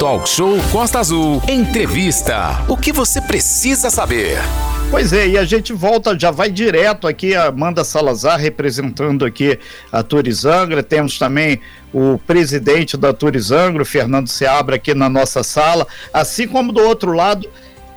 Talk Show Costa Azul. Entrevista. O que você precisa saber? Pois é, e a gente volta, já vai direto aqui, a Amanda Salazar representando aqui a Turizangra, temos também o presidente da Turizangra, Fernando Seabra, aqui na nossa sala, assim como do outro lado,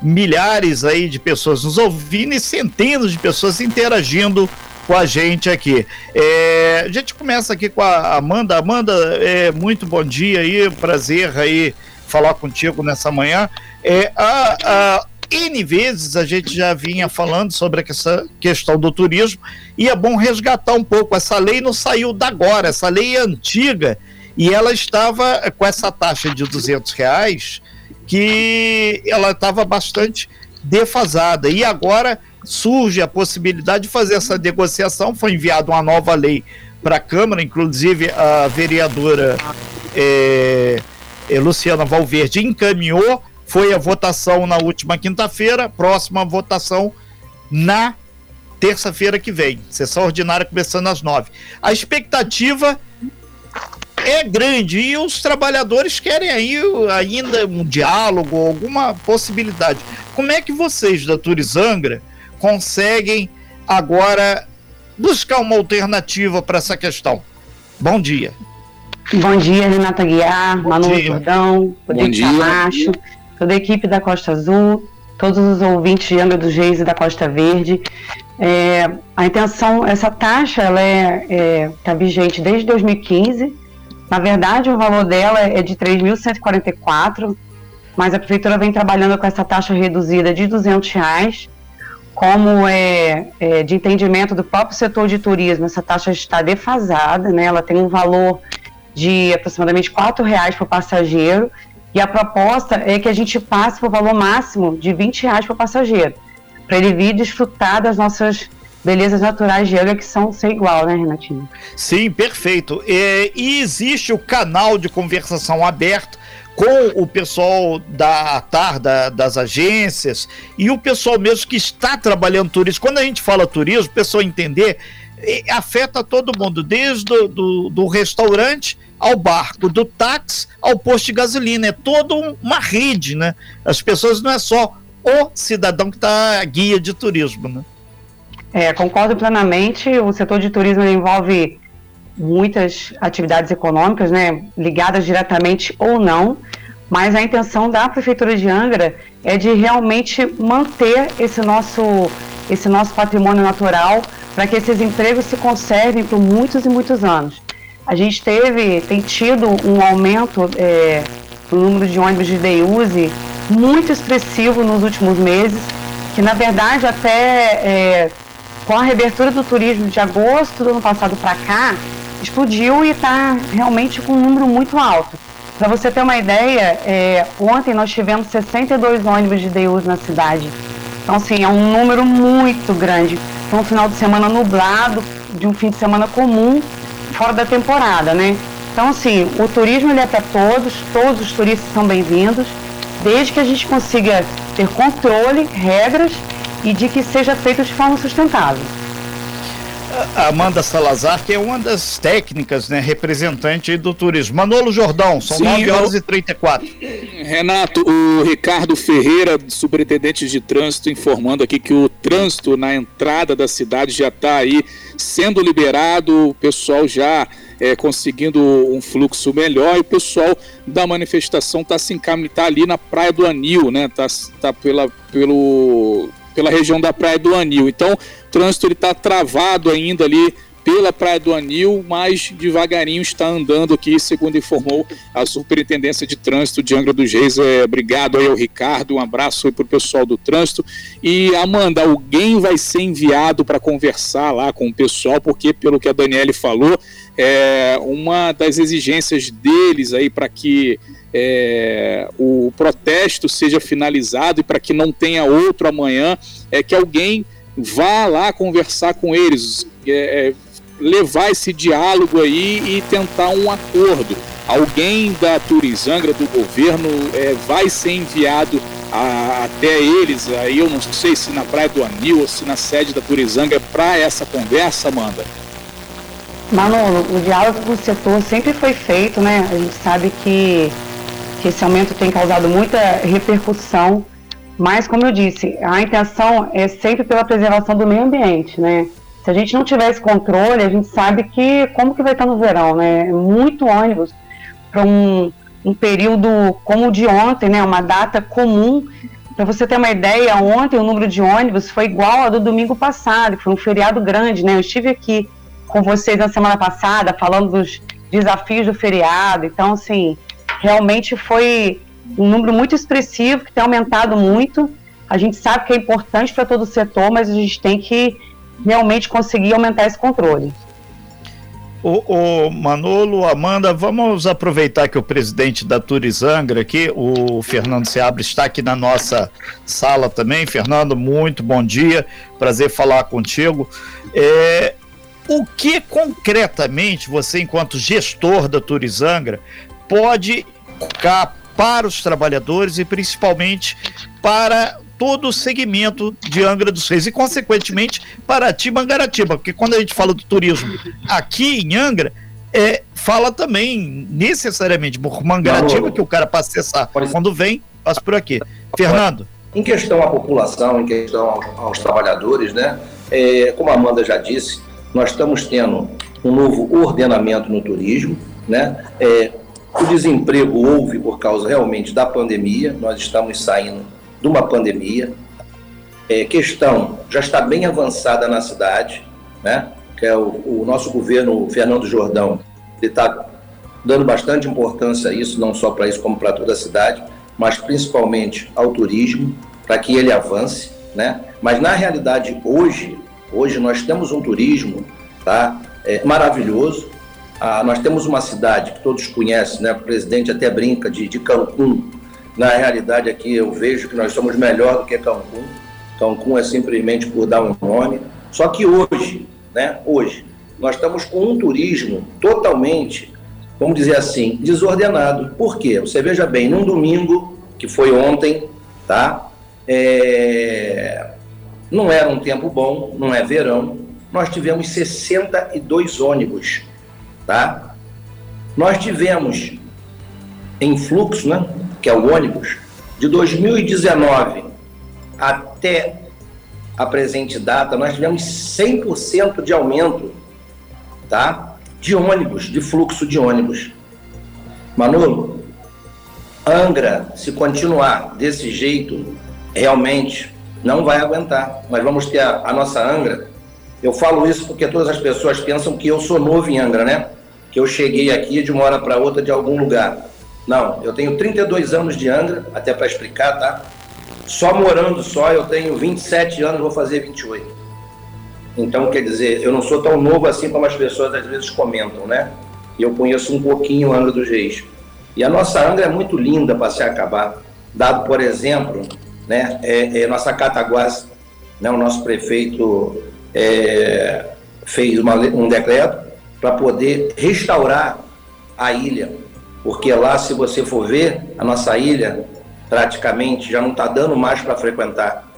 milhares aí de pessoas nos ouvindo e centenas de pessoas interagindo com a gente aqui. É, a gente começa aqui com a Amanda. Amanda, é, muito bom dia aí, prazer aí falar contigo nessa manhã. É, a, a, N vezes a gente já vinha falando sobre essa questão do turismo e é bom resgatar um pouco. Essa lei não saiu da agora, essa lei é antiga e ela estava com essa taxa de 200 reais que ela estava bastante defasada e agora surge a possibilidade de fazer essa negociação. Foi enviada uma nova lei para a Câmara, inclusive a vereadora é, Luciana Valverde encaminhou. Foi a votação na última quinta-feira, próxima votação na terça-feira que vem. Sessão ordinária começando às nove. A expectativa é grande e os trabalhadores querem aí ainda um diálogo, alguma possibilidade. Como é que vocês da Turizangra conseguem agora buscar uma alternativa para essa questão? Bom dia. Bom dia, Renata Guiar, Manu Jordão, Rodrigo Camacho, toda a equipe da Costa Azul, todos os ouvintes de Angra dos Reis e da Costa Verde. É, a intenção, essa taxa, ela é, é tá vigente desde 2015. Na verdade, o valor dela é de 3.144, mas a prefeitura vem trabalhando com essa taxa reduzida de 200 reais como é, é, de entendimento do próprio setor de turismo, essa taxa está defasada, né? ela tem um valor de aproximadamente R$ reais por passageiro, e a proposta é que a gente passe para o valor máximo de R$ reais por passageiro, para ele vir desfrutar das nossas belezas naturais de Angra que são ser igual, né, Renatinho? Sim, perfeito. É, e existe o canal de conversação aberto com o pessoal da ATAR, da, das agências, e o pessoal mesmo que está trabalhando turismo. Quando a gente fala turismo, o pessoal entender, afeta todo mundo, desde do, do, do restaurante ao barco, do táxi ao posto de gasolina. É toda uma rede, né? As pessoas não é só o cidadão que está guia de turismo, né? É, concordo plenamente. O setor de turismo envolve muitas atividades econômicas, né, ligadas diretamente ou não, mas a intenção da prefeitura de Angra é de realmente manter esse nosso esse nosso patrimônio natural para que esses empregos se conservem por muitos e muitos anos. A gente teve, tem tido um aumento é, número de ônibus de Deiuse muito expressivo nos últimos meses, que na verdade até é, com a reabertura do turismo de agosto do ano passado para cá, explodiu e está realmente com um número muito alto. Para você ter uma ideia, é, ontem nós tivemos 62 ônibus de Deus na cidade. Então, assim, é um número muito grande. Foi um final de semana nublado, de um fim de semana comum, fora da temporada, né? Então, assim, o turismo ele é para todos, todos os turistas são bem-vindos, desde que a gente consiga ter controle, regras e de que seja feito de forma sustentável. Amanda Salazar, que é uma das técnicas, né, representante do turismo. Manolo Jordão, são Sim, 9 horas eu... e 34. Renato, o Ricardo Ferreira, superintendente de trânsito, informando aqui que o trânsito na entrada da cidade já está aí sendo liberado, o pessoal já é, conseguindo um fluxo melhor e o pessoal da manifestação está se encaminhando, tá ali na Praia do Anil, né? Tá, tá pela, pelo pela região da Praia do Anil. Então, o trânsito está travado ainda ali pela Praia do Anil, mas devagarinho está andando aqui, segundo informou a Superintendência de Trânsito de Angra dos Reis. É, obrigado aí ao Ricardo, um abraço aí para o pessoal do trânsito. E Amanda, alguém vai ser enviado para conversar lá com o pessoal, porque pelo que a Daniele falou, é uma das exigências deles aí para que é, o protesto seja finalizado e para que não tenha outro amanhã, é que alguém vá lá conversar com eles, é, é, levar esse diálogo aí e tentar um acordo. Alguém da Turizangra, do governo, é, vai ser enviado a, até eles, aí eu não sei se na Praia do Anil ou se na sede da Turizangra, para essa conversa, Amanda? Manolo, o diálogo com o setor sempre foi feito, né? A gente sabe que que esse aumento tem causado muita repercussão, mas como eu disse, a intenção é sempre pela preservação do meio ambiente, né? Se a gente não tiver esse controle, a gente sabe que como que vai estar no verão, né? Muito ônibus para um, um período como o de ontem, né? Uma data comum. Para você ter uma ideia, ontem o número de ônibus foi igual ao do domingo passado, que foi um feriado grande, né? Eu estive aqui com vocês na semana passada falando dos desafios do feriado. Então, assim, realmente foi um número muito expressivo que tem aumentado muito. A gente sabe que é importante para todo o setor, mas a gente tem que realmente conseguir aumentar esse controle. O, o, Manolo, Amanda, vamos aproveitar que o presidente da Turizangra aqui, o Fernando Seabra, está aqui na nossa sala também. Fernando, muito bom dia, prazer falar contigo. É, o que concretamente você, enquanto gestor da Turizangra, pode colocar para os trabalhadores e principalmente para todo o segmento de Angra dos Reis e, consequentemente, Paraty Mangaratiba, porque quando a gente fala do turismo aqui em Angra, é, fala também necessariamente por Mangaratiba, que o cara para acessar quando vem, passa por aqui. Fernando. Em questão à população, em questão aos trabalhadores, né? É, como a Amanda já disse, nós estamos tendo um novo ordenamento no turismo, né? É, o desemprego houve por causa realmente da pandemia, nós estamos saindo de uma pandemia. É, questão já está bem avançada na cidade, né? que é o, o nosso governo, o Fernando Jordão, ele está dando bastante importância a isso, não só para isso, como para toda a cidade, mas principalmente ao turismo, para que ele avance. Né? Mas na realidade, hoje, hoje nós temos um turismo tá? É, maravilhoso. Ah, nós temos uma cidade que todos conhecem, né? o presidente até brinca de, de Cancún, na realidade, aqui eu vejo que nós somos melhor do que Cancún. Cancún é simplesmente por dar um nome. Só que hoje, né, hoje, nós estamos com um turismo totalmente, vamos dizer assim, desordenado. Por quê? Você veja bem, num domingo, que foi ontem, tá? É... Não era um tempo bom, não é verão. Nós tivemos 62 ônibus, tá? Nós tivemos em fluxo, né? Que é o ônibus, de 2019 até a presente data, nós tivemos 100% de aumento tá? de ônibus, de fluxo de ônibus. Manolo, Angra, se continuar desse jeito, realmente não vai aguentar. Nós vamos ter a, a nossa Angra. Eu falo isso porque todas as pessoas pensam que eu sou novo em Angra, né? Que eu cheguei aqui de uma hora para outra de algum lugar. Não, eu tenho 32 anos de Angra, até para explicar, tá? Só morando só, eu tenho 27 anos, vou fazer 28. Então, quer dizer, eu não sou tão novo assim como as pessoas às vezes comentam, né? E eu conheço um pouquinho Angra dos Reis. E a nossa Angra é muito linda para se acabar. Dado, por exemplo, né, é, é nossa Cataguás, né, o nosso prefeito é, fez uma, um decreto para poder restaurar a ilha porque lá, se você for ver, a nossa ilha praticamente já não está dando mais para frequentar.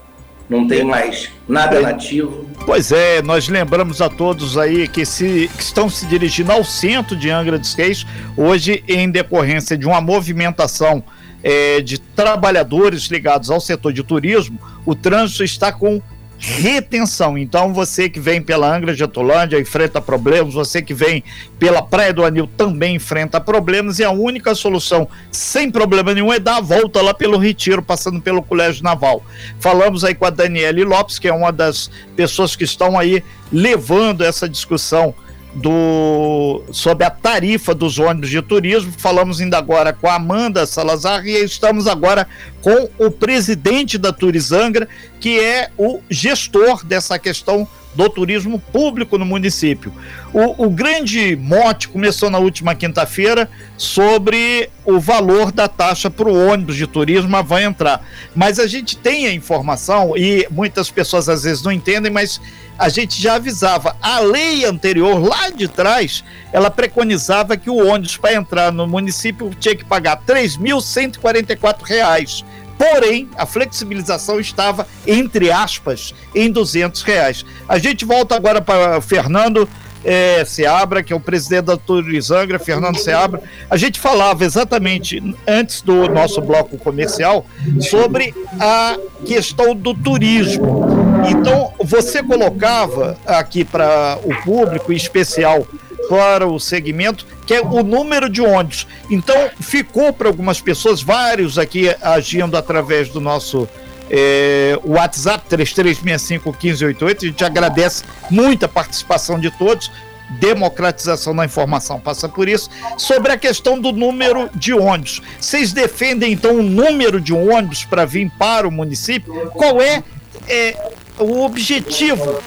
Não tem mais nada nativo. Pois é, nós lembramos a todos aí que, se, que estão se dirigindo ao centro de Angra dos Reis, hoje em decorrência de uma movimentação é, de trabalhadores ligados ao setor de turismo, o trânsito está com retenção. Então, você que vem pela Angra Getulândia enfrenta problemas, você que vem pela Praia do Anil também enfrenta problemas, e a única solução, sem problema nenhum, é dar a volta lá pelo Retiro, passando pelo Colégio Naval. Falamos aí com a Daniele Lopes, que é uma das pessoas que estão aí levando essa discussão do sobre a tarifa dos ônibus de turismo. Falamos ainda agora com a Amanda Salazar e estamos agora com o presidente da Turizangra, que é o gestor dessa questão do turismo público no município. O, o grande mote começou na última quinta-feira sobre o valor da taxa para o ônibus de turismo, vai entrar. Mas a gente tem a informação, e muitas pessoas às vezes não entendem, mas a gente já avisava. A lei anterior, lá de trás, ela preconizava que o ônibus para entrar no município tinha que pagar R$ 3.144. Porém, a flexibilização estava, entre aspas, em 200 reais. A gente volta agora para Fernando. é, Seabra, que é o presidente da Turizangra, Fernando Seabra. A gente falava exatamente antes do nosso bloco comercial sobre a questão do turismo. Então, você colocava aqui para o público, em especial para o segmento, que é o número de ônibus. Então, ficou para algumas pessoas, vários aqui agindo através do nosso é, WhatsApp 3365-1588. A gente agradece muito a participação de todos. Democratização da informação passa por isso. Sobre a questão do número de ônibus. Vocês defendem então o número de ônibus para vir para o município? Qual é, é o objetivo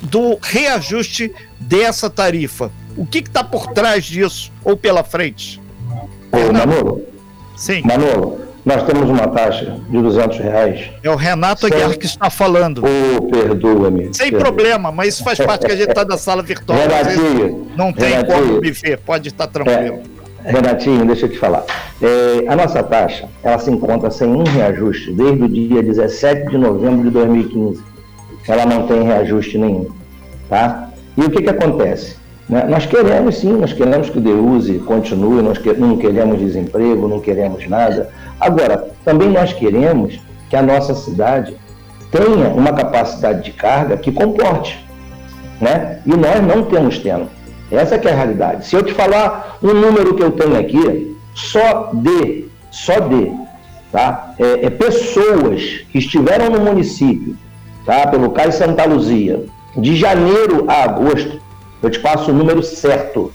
do reajuste dessa tarifa? O que está por trás disso ou pela frente? Ô, Manolo. Sim. Manolo, nós temos uma taxa de 200 reais. É o Renato Aguiar Sem... que está falando. Oh, perdoa-me. Sem perdoa. problema, mas isso faz parte que a gente está da sala virtual. Renatinho. Não tem Renatinho, como me ver, pode estar tranquilo. É, Renatinho, deixa eu te falar. É, a nossa taxa, ela se encontra sem um reajuste desde o dia 17 de novembro de 2015. Ela não tem reajuste nenhum, tá? E o que que acontece? Né? Nós queremos sim, nós queremos que o DEUSE continue, nós que, não queremos desemprego, não queremos nada. Agora, também nós queremos que a nossa cidade tenha uma capacidade de carga que comporte. Né? E nós não temos tendo. Essa é a realidade. Se eu te falar um número que eu tenho aqui, só de, só de, tá? É, é pessoas que estiveram no município, tá? Pelo Cais Santa Luzia, de janeiro a agosto, eu te passo o número certo.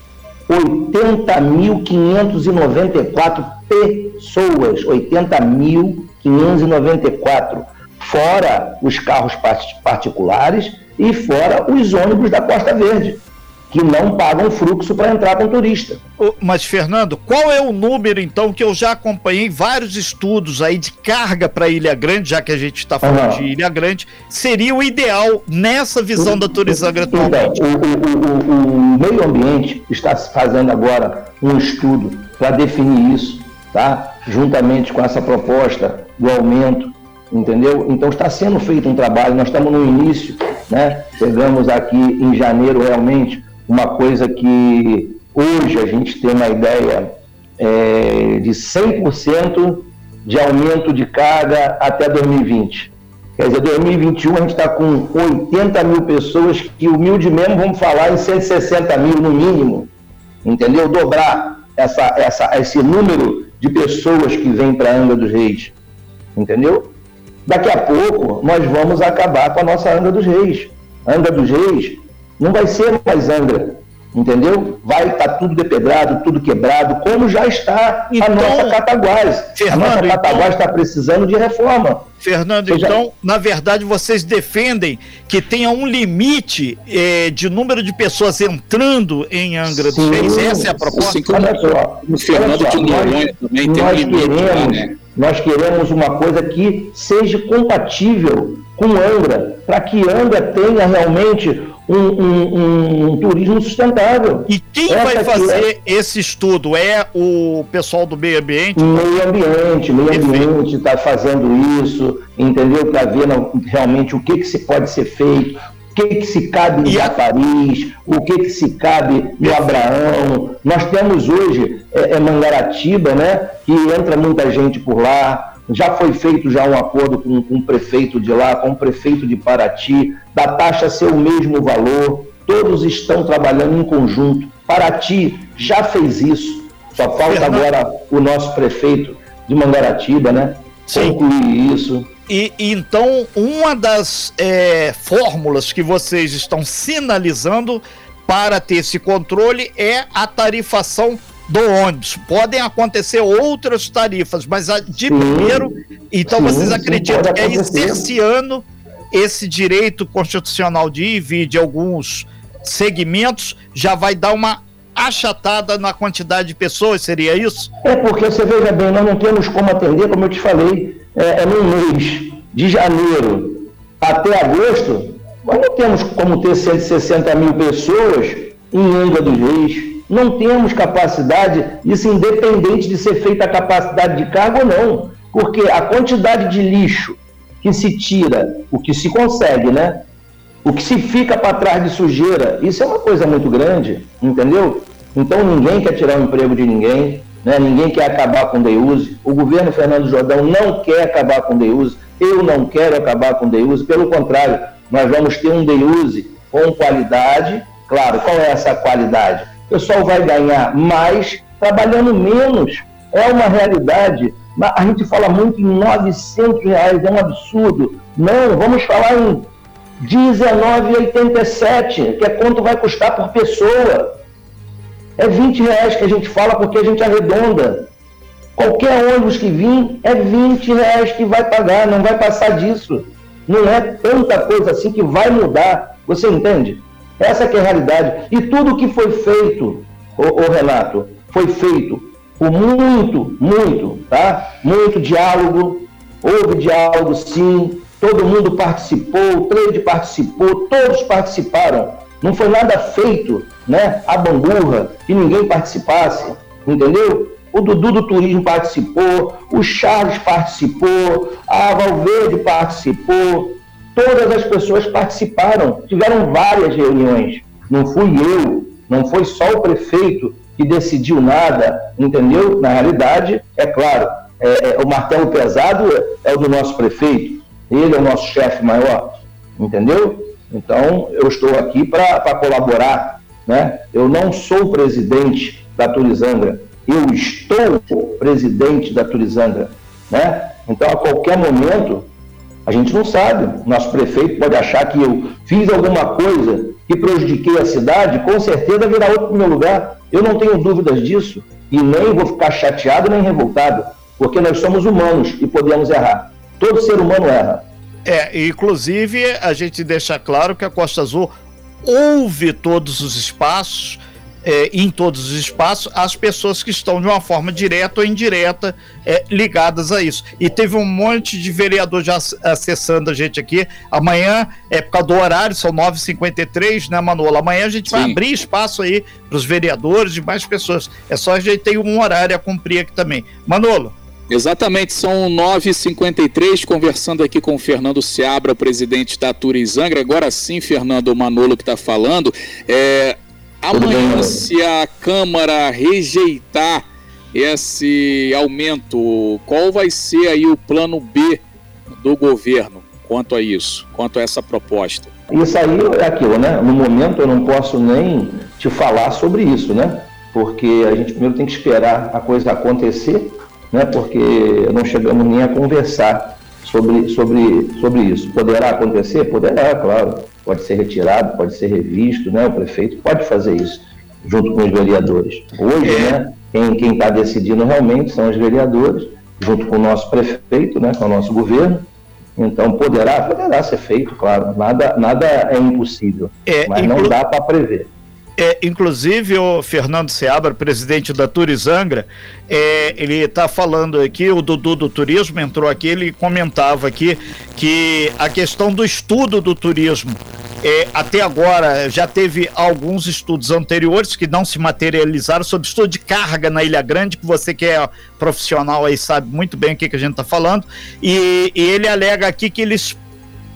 80.594 pessoas. 80.594. Fora os carros particulares e fora os ônibus da Costa Verde que não pagam fluxo para entrar com turista. Mas, Fernando, qual é o número, então, que eu já acompanhei vários estudos aí de carga para Ilha Grande, já que a gente está falando uhum. de Ilha Grande, seria o ideal nessa visão da Turizangra atualmente? Então, o, o, o, o meio ambiente está fazendo agora um estudo para definir isso, tá? Juntamente com essa proposta do aumento entendeu? Então está sendo feito um trabalho, nós estamos no início, né? Chegamos aqui em janeiro realmente uma coisa que hoje a gente tem uma ideia é, de 100% de aumento de carga até 2020. Quer dizer, 2021 a gente está com 80 mil pessoas, que humildemente vamos falar em 160 mil no mínimo, entendeu? Dobrar essa, essa, esse número de pessoas que vêm para Angra dos Reis, entendeu? Daqui a pouco nós vamos acabar com a nossa Angra dos Reis. Angra dos Reis não vai ser mais Angra, entendeu? Vai estar tá tudo depedrado, tudo quebrado, como já está então, a nossa Cataguás. Fernando, a nossa Cataguás está então, precisando de reforma. Fernando, Seja... então, na verdade, vocês defendem que tenha um limite eh, de número de pessoas entrando em Angra dos Reis? Essa é a proposta? Assim como, o Fernando de Noronha também tem um limite queremos, né? Nós queremos uma coisa que seja compatível com Angra, para que Angra tenha realmente um, um, um, turismo sustentável. E quem Essa vai fazer é... esse estudo? É o pessoal do meio ambiente? Meio ambiente, meio ambiente está fazendo isso, entendeu? Para ver realmente o que, que se pode ser feito, o que, que se cabe em. Paris, o que, que se cabe no Abraão. Nós temos hoje é, é Mangaratiba, né? Que entra muita gente por lá, já foi feito já um acordo com, com o prefeito de lá, com o prefeito de Paraty, da taxa ser o mesmo valor. Todos estão trabalhando em conjunto. Paraty já fez isso. Só falta agora o nosso prefeito de Mangaratiba, né? Sim. Concluir isso. E, então, uma das é, fórmulas que vocês estão sinalizando para ter esse controle é a tarifação do ônibus. Podem acontecer outras tarifas, mas a de sim, primeiro, então sim, vocês acreditam que é cerceando esse direito constitucional de ir e vir de alguns segmentos já vai dar uma achatada na quantidade de pessoas, seria isso? É porque você veja bem, nós não temos como atender, como eu te falei, é, é no mês de janeiro até agosto, nós não temos como ter 160 mil pessoas em Angra dos Reis, não temos capacidade, isso independente de ser feita a capacidade de carga ou não, porque a quantidade de lixo que se tira, o que se consegue, né? O que se fica para trás de sujeira, isso é uma coisa muito grande, entendeu? Então ninguém quer tirar o emprego de ninguém, né? ninguém quer acabar com o Deuse. O governo Fernando Jordão não quer acabar com o Deuse. Eu não quero acabar com o Deuse. Pelo contrário, nós vamos ter um Deuse com qualidade. Claro, qual é essa qualidade? Pessoal vai ganhar mais trabalhando menos. É uma realidade. A gente fala muito em 900 reais, é um absurdo. Não, vamos falar em 19,87, que é quanto vai custar por pessoa. É 20 reais que a gente fala porque a gente arredonda. Qualquer ônibus que vir é 20 reais que vai pagar, não vai passar disso. Não é tanta coisa assim que vai mudar. Você entende? Essa é a realidade. E tudo que foi feito, ô, ô Renato, foi feito com muito, muito, tá? Muito diálogo. Houve diálogo, sim. Todo mundo participou, o trade participou, todos participaram. Não foi nada feito, né? A bamburra, que ninguém participasse, entendeu? O Dudu do Turismo participou, o Charles participou, a Valverde participou, todas as pessoas participaram, tiveram várias reuniões. Não fui eu, não foi só o prefeito que decidiu nada, entendeu? Na realidade, é claro, é, é, o martelo pesado é o do nosso prefeito, ele é o nosso chefe maior, entendeu? Então, eu estou aqui para colaborar. Né? Eu não sou presidente da Turizangra, eu estou presidente da Turizangra. Né? Então, a qualquer momento, a gente não sabe. Nosso prefeito pode achar que eu fiz alguma coisa que prejudiquei a cidade, com certeza virá outro para o meu lugar. Eu não tenho dúvidas disso. E nem vou ficar chateado nem revoltado, porque nós somos humanos e podemos errar. Todo ser humano erra. É, inclusive a gente deixa claro que a Costa Azul ouve todos os espaços, é, em todos os espaços, as pessoas que estão de uma forma direta ou indireta é, ligadas a isso. E teve um monte de vereador já acessando a gente aqui. Amanhã, é por causa do horário, são 9h53, né, Manola? Amanhã a gente Sim. vai abrir espaço aí para os vereadores e mais pessoas. É só a gente ter um horário a cumprir aqui também. Manolo. Exatamente, são 9h53, conversando aqui com o Fernando Seabra, presidente da Turizangra. Agora sim, Fernando Manolo que está falando. É, amanhã, se a Câmara rejeitar esse aumento, qual vai ser aí o plano B do governo quanto a isso, quanto a essa proposta? Isso aí é aquilo, né? No momento eu não posso nem te falar sobre isso, né? Porque a gente primeiro tem que esperar a coisa acontecer né, porque não chegamos nem a conversar sobre, sobre, sobre isso. Poderá acontecer? Poderá, claro. Pode ser retirado, pode ser revisto, né? o prefeito pode fazer isso, junto com os vereadores. Hoje, né, quem está decidindo realmente são os vereadores, junto com o nosso prefeito, né, com o nosso governo. Então, poderá, poderá ser feito, claro. Nada, nada é impossível, é, mas inclu... não dá para prever. É, inclusive, o Fernando Seabra, presidente da Turizangra, é, ele está falando aqui, o Dudu do Turismo entrou aqui, ele comentava aqui que a questão do estudo do turismo, é, até agora já teve alguns estudos anteriores que não se materializaram sobre estudo de carga na Ilha Grande, que você que é profissional aí sabe muito bem o que, que a gente está falando, e, e ele alega aqui que eles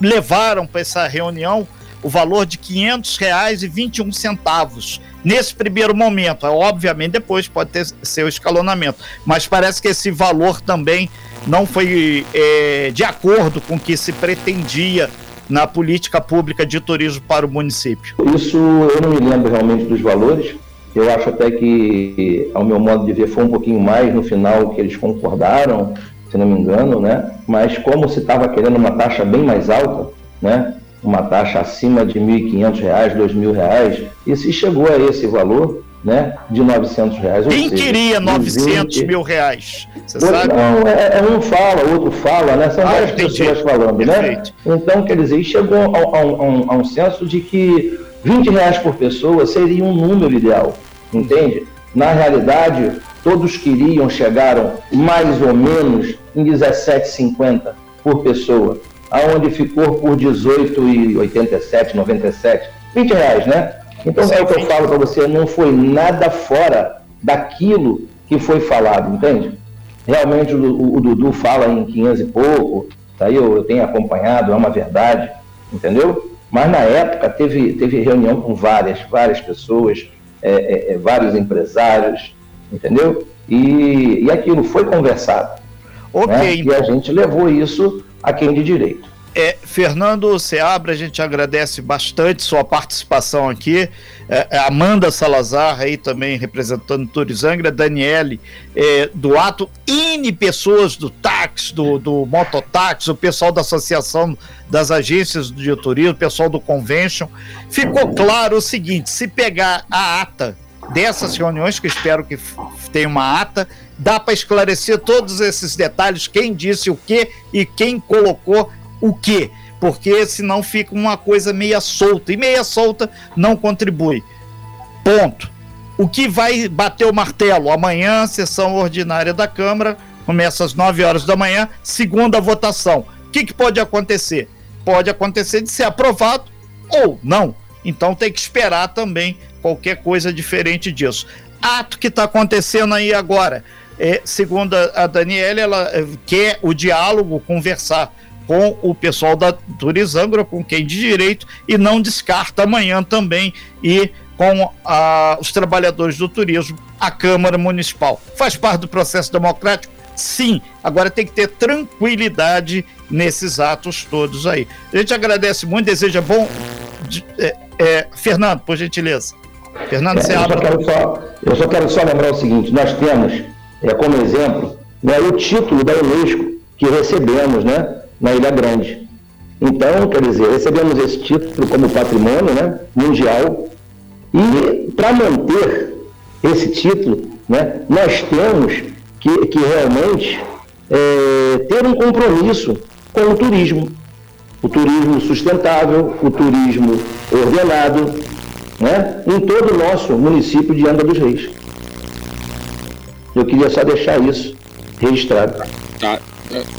levaram para essa reunião o valor de R$ 500,21 nesse primeiro momento. Obviamente, depois pode ter seu escalonamento, mas parece que esse valor também não foi é, de acordo com o que se pretendia na política pública de turismo para o município. Isso eu não me lembro realmente dos valores. Eu acho até que, ao meu modo de ver, foi um pouquinho mais no final que eles concordaram, se não me engano, né? Mas como se estava querendo uma taxa bem mais alta, né? Uma taxa acima de R$ 1.500, R$ 2.000, e se chegou a esse valor, né, de 900 reais. Quem seja, queria 900 mil reais? Você sabe? Não, é, é, um fala, outro fala, né? São ah, várias entendi. pessoas falando, né? Perfeito. né? Então, quer dizer, chegou a, a, a, um, a um senso de que 20 reais por pessoa seria um número ideal, entende? Na realidade, todos queriam, chegaram mais ou menos em 17,50 por pessoa aonde ficou por 18,87, 97, 20 reais, né? Então é o que eu falo para você, não foi nada fora daquilo que foi falado, entende? Realmente o, o, Dudu fala em 500 e pouco, tá aí eu, eu tenho acompanhado, é uma verdade, entendeu? Mas na época teve, teve reunião com várias, várias pessoas, é, é, é vários empresários, entendeu? E, e aquilo foi conversado. Ok. Né? Então... E a gente levou isso a quem de direito. É, Fernando Seabra, a gente agradece bastante sua participação aqui. É, é Amanda Salazar, aí também representando Turizangra, Daniele é, do Ato, N pessoas do táxi, do, do mototáxi, o pessoal da Associação das Agências de Turismo, o pessoal do Convention. Ficou claro o seguinte: se pegar a ata dessas reuniões, que espero que tenha uma ata, dá para esclarecer todos esses detalhes, quem disse o que e quem colocou o que, porque senão fica uma coisa meia solta, e meia solta não contribui. Ponto. O que vai bater o martelo? Amanhã, sessão ordinária da Câmara, começa às 9 horas da manhã, segunda votação. O que, que pode acontecer? Pode acontecer de ser aprovado ou não. Então tem que esperar também qualquer coisa diferente disso. Ato que está acontecendo aí agora. É, segundo a Daniela, ela eh, quer o diálogo, conversar com o pessoal da Turizangra, com quem de direito, e não descarta amanhã também e com a, os trabalhadores do turismo, a Câmara Municipal. Faz parte do processo democrático? Sim. Agora tem que ter tranquilidade nesses atos todos aí. A gente agradece muito, deseja bom. É, é, Fernando, por gentileza. Fernando, é, você abre. Eu, só, eu só quero só lembrar o seguinte: nós temos, é, como exemplo, né, o título da Unesco que recebemos, né? na Ilha Grande. Então, quer dizer, recebemos esse título como patrimônio né, mundial e para manter esse título, né, nós temos que, que realmente é, ter um compromisso com o turismo. O turismo sustentável, o turismo ordenado, né, em todo o nosso município de Angra dos Reis. Eu queria só deixar isso registrado. Tá.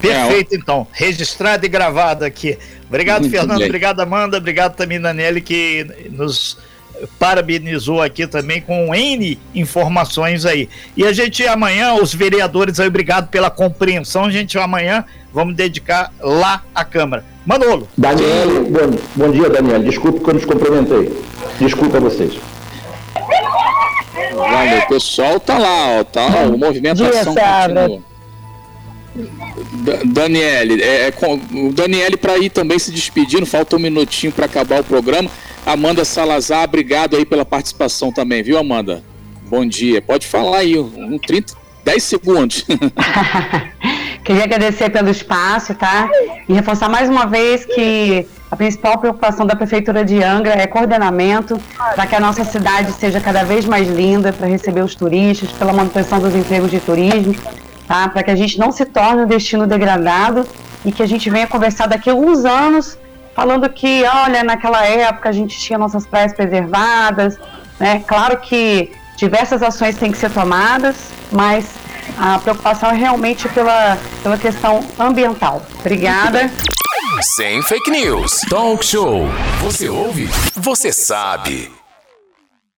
Perfeito, então. Registrado e gravado aqui. Obrigado, Muito Fernando. Bem. Obrigado, Amanda. Obrigado também, Daniele, que nos parabenizou aqui também com N informações aí. E a gente amanhã, os vereadores aí, obrigado pela compreensão. A gente amanhã vamos dedicar lá à Câmara. Manolo. Daniele, bom, bom dia, Daniele. Desculpe que eu nos cumprimentei. Desculpa a vocês. Olha, o pessoal tá lá, ó, tá, ó, o movimentação continua. Daniele, é, é, o Daniele para ir também se despedindo, falta um minutinho para acabar o programa. Amanda Salazar, obrigado aí pela participação também, viu, Amanda? Bom dia. Pode falar aí, um 30, 10 segundos. Queria agradecer pelo espaço, tá? E reforçar mais uma vez que a principal preocupação da Prefeitura de Angra é coordenamento para que a nossa cidade seja cada vez mais linda, para receber os turistas, pela manutenção dos empregos de turismo tá? Para que a gente não se torne um destino degradado e que a gente venha conversar daqui a alguns anos falando que, olha, naquela época a gente tinha nossas praias preservadas, né? Claro que diversas ações têm que ser tomadas, mas a preocupação é realmente pela, pela questão ambiental. Obrigada. Sem fake news. Talk show. Você ouve? Você sabe.